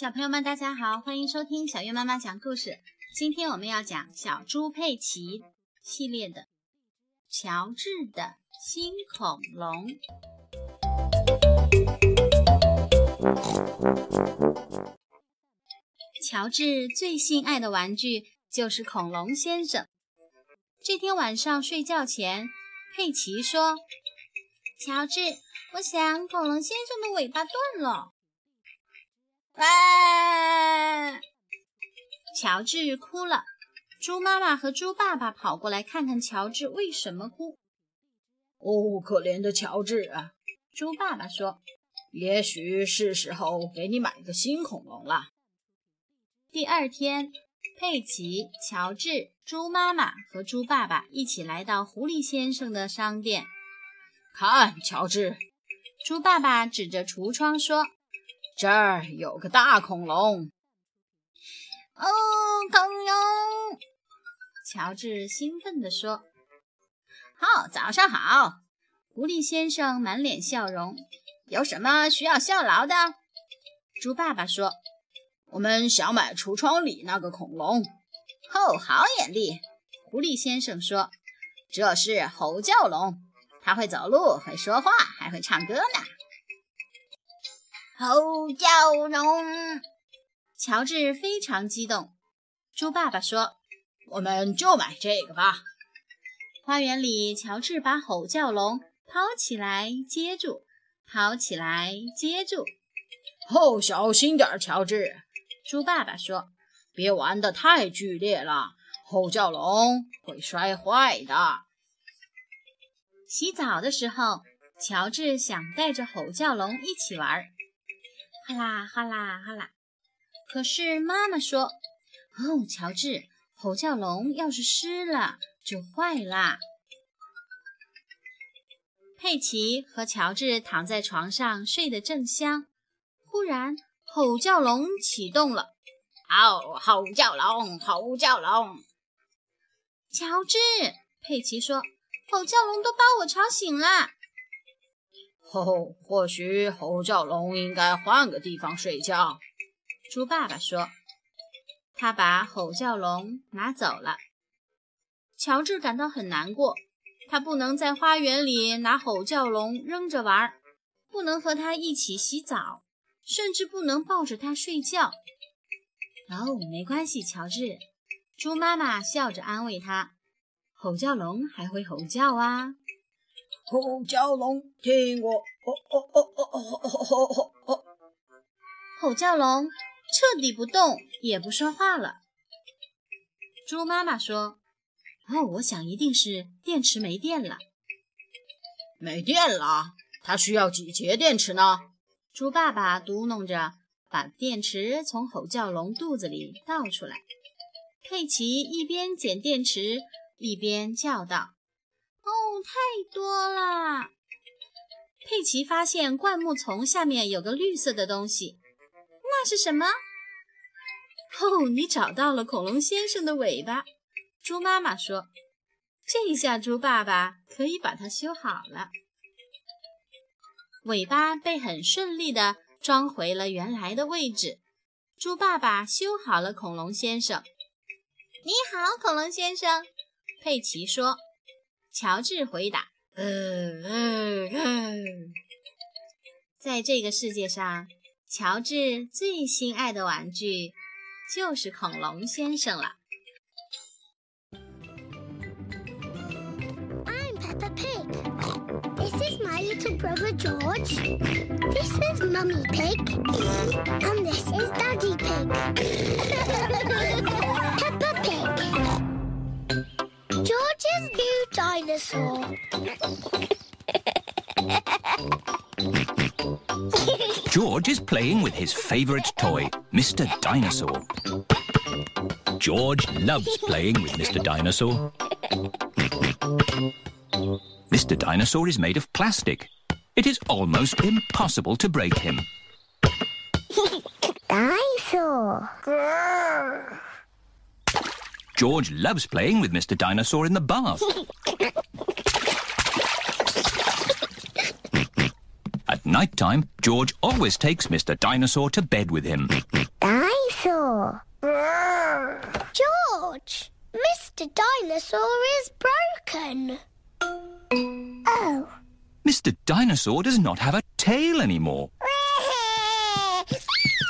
小朋友们，大家好，欢迎收听小月妈妈讲故事。今天我们要讲小猪佩奇系列的《乔治的新恐龙》。乔治最心爱的玩具就是恐龙先生。这天晚上睡觉前，佩奇说：“乔治，我想恐龙先生的尾巴断了。”啊！乔治哭了。猪妈妈和猪爸爸跑过来看看乔治为什么哭。哦，可怜的乔治啊！猪爸爸说：“也许是时候给你买个新恐龙了。”第二天，佩奇、乔治、猪妈妈和猪爸爸一起来到狐狸先生的商店。看，乔治，猪爸爸指着橱窗说。这儿有个大恐龙哦，恐龙！乔治兴奋地说：“好，早上好！”狐狸先生满脸笑容。有什么需要效劳的？猪爸爸说：“我们想买橱窗里那个恐龙。”哦，好眼力！狐狸先生说：“这是吼叫龙，它会走路，会说话，还会唱歌呢。”吼叫龙，乔治非常激动。猪爸爸说：“我们就买这个吧。”花园里，乔治把吼叫龙抛起来接住，抛起来接住。哦，小心点，乔治！猪爸爸说：“别玩得太剧烈了，吼叫龙会摔坏的。”洗澡的时候，乔治想带着吼叫龙一起玩。哗啦哗啦哗啦！可是妈妈说：“哦，乔治，吼叫龙要是湿了就坏啦。”佩奇和乔治躺在床上睡得正香，忽然吼叫龙启动了。哦，吼叫龙，吼叫龙！乔治，佩奇说：“吼叫龙都把我吵醒了。”哦，或许吼叫龙应该换个地方睡觉。猪爸爸说：“他把吼叫龙拿走了。”乔治感到很难过，他不能在花园里拿吼叫龙扔着玩，不能和他一起洗澡，甚至不能抱着他睡觉。哦，没关系，乔治。猪妈妈笑着安慰他：“吼叫龙还会吼叫啊。” 吼叫龙，听我！吼叫龙彻底不动，也不说话了。猪妈妈说：“哦，我想一定是电池没电了。”没电了？它需要几节电池呢？猪爸爸嘟哝着，把电池从吼叫龙肚子里倒出来。佩奇一边捡电池，一边叫道。哦，太多了！佩奇发现灌木丛下面有个绿色的东西，那是什么？哦，你找到了恐龙先生的尾巴。猪妈妈说：“这下猪爸爸可以把它修好了。”尾巴被很顺利地装回了原来的位置。猪爸爸修好了恐龙先生。你好，恐龙先生。佩奇说。乔治回答：“嗯嗯嗯，在这个世界上，乔治最心爱的玩具就是恐龙先生了。” I'm Peppa Pig. This is my little brother George. This is Mummy Pig. And this is Daddy Pig. George is playing with his favourite toy, Mr. Dinosaur. George loves playing with Mr. Dinosaur. Mr. Dinosaur is made of plastic. It is almost impossible to break him. Dinosaur. George loves playing with Mr. Dinosaur in the bath. At night time, George always takes Mr. Dinosaur to bed with him. Dinosaur. George, Mr. Dinosaur is broken. Oh. Mr. Dinosaur does not have a tail anymore.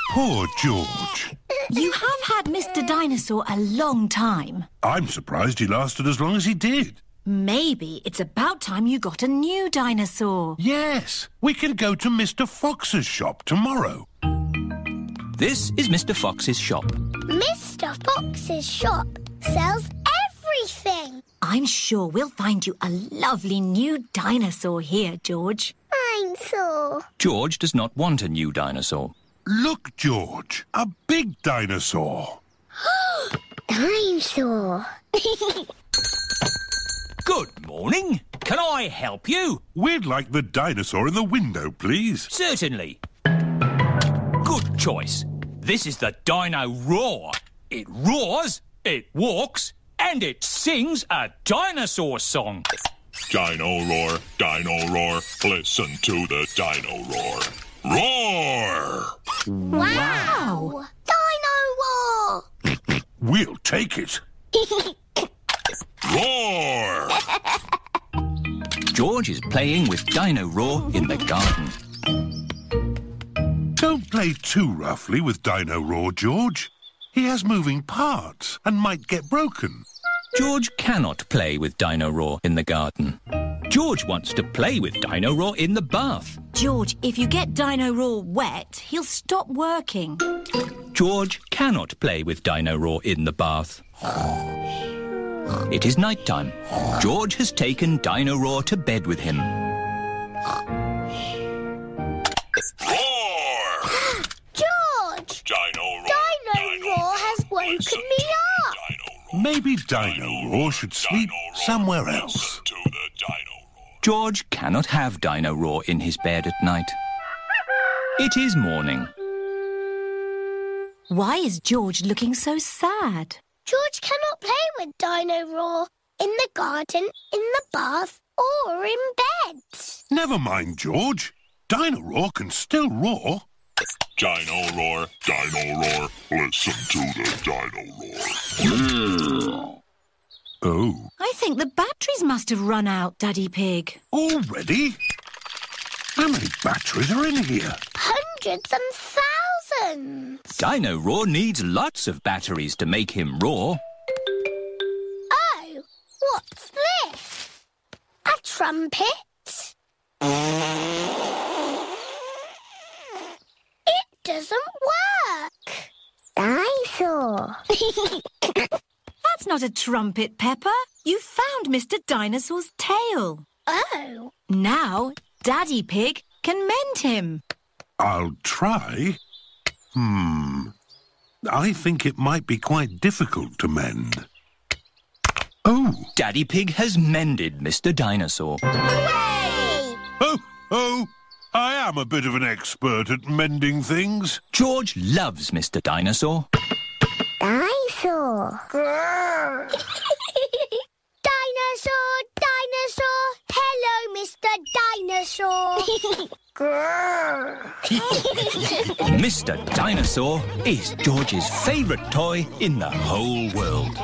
Poor George. You have had Mr. Dinosaur a long time. I'm surprised he lasted as long as he did. Maybe it's about time you got a new dinosaur. Yes, we can go to Mr. Fox's shop tomorrow. This is Mr. Fox's shop. Mr. Fox's shop sells everything. I'm sure we'll find you a lovely new dinosaur here, George. Dinosaur. George does not want a new dinosaur. Look, George, a big dinosaur. Dinosaur. Good morning. Can I help you? We'd like the dinosaur in the window, please. Certainly. Good choice. This is the Dino Roar. It roars, it walks, and it sings a dinosaur song. Dino roar, dino roar, listen to the dino roar. Roar! Wow. Dino Roar! We'll take it. Roar! George is playing with Dino Roar in the garden. Don't play too roughly with Dino Roar, George. He has moving parts and might get broken. George cannot play with Dino Roar in the garden. George wants to play with Dino Roar in the bath. George, if you get Dino Roar wet, he'll stop working. George cannot play with Dino Roar in the bath. It is night time. George has taken Dino Roar to bed with him. Roar! George. Dino roar. Dino Roar has woken me up. Dino roar. Maybe Dino Roar should sleep Dino roar, somewhere else. to the dino roar. George cannot have Dino Roar in his bed at night. It is morning. Why is George looking so sad? George cannot play with Dino Roar in the garden, in the bath, or in bed. Never mind, George. Dino Roar can still roar. Dino roar, dino roar, listen to the dino roar. Oh, I think the batteries must have run out, Daddy Pig. already? How many batteries are in here? Hundreds and thousands. Dino Roar needs lots of batteries to make him roar. Oh, what's this? A trumpet? It doesn't work. Dinosaur. That's not a trumpet, Peppa. You found Mr. Dinosaur's tail. oh, Now, Daddy Pig can mend him. I'll try. Hmm. I think it might be quite difficult to mend. Oh, Daddy Pig has mended Mr. Dinosaur. hooray! oh, oh! I am a bit of an expert at mending things. George loves Mr. Dinosaur. Dinosaur. dinosaur, dinosaur. Hello, Mr. Dinosaur. Mr. Dinosaur is George's favourite toy in the whole world.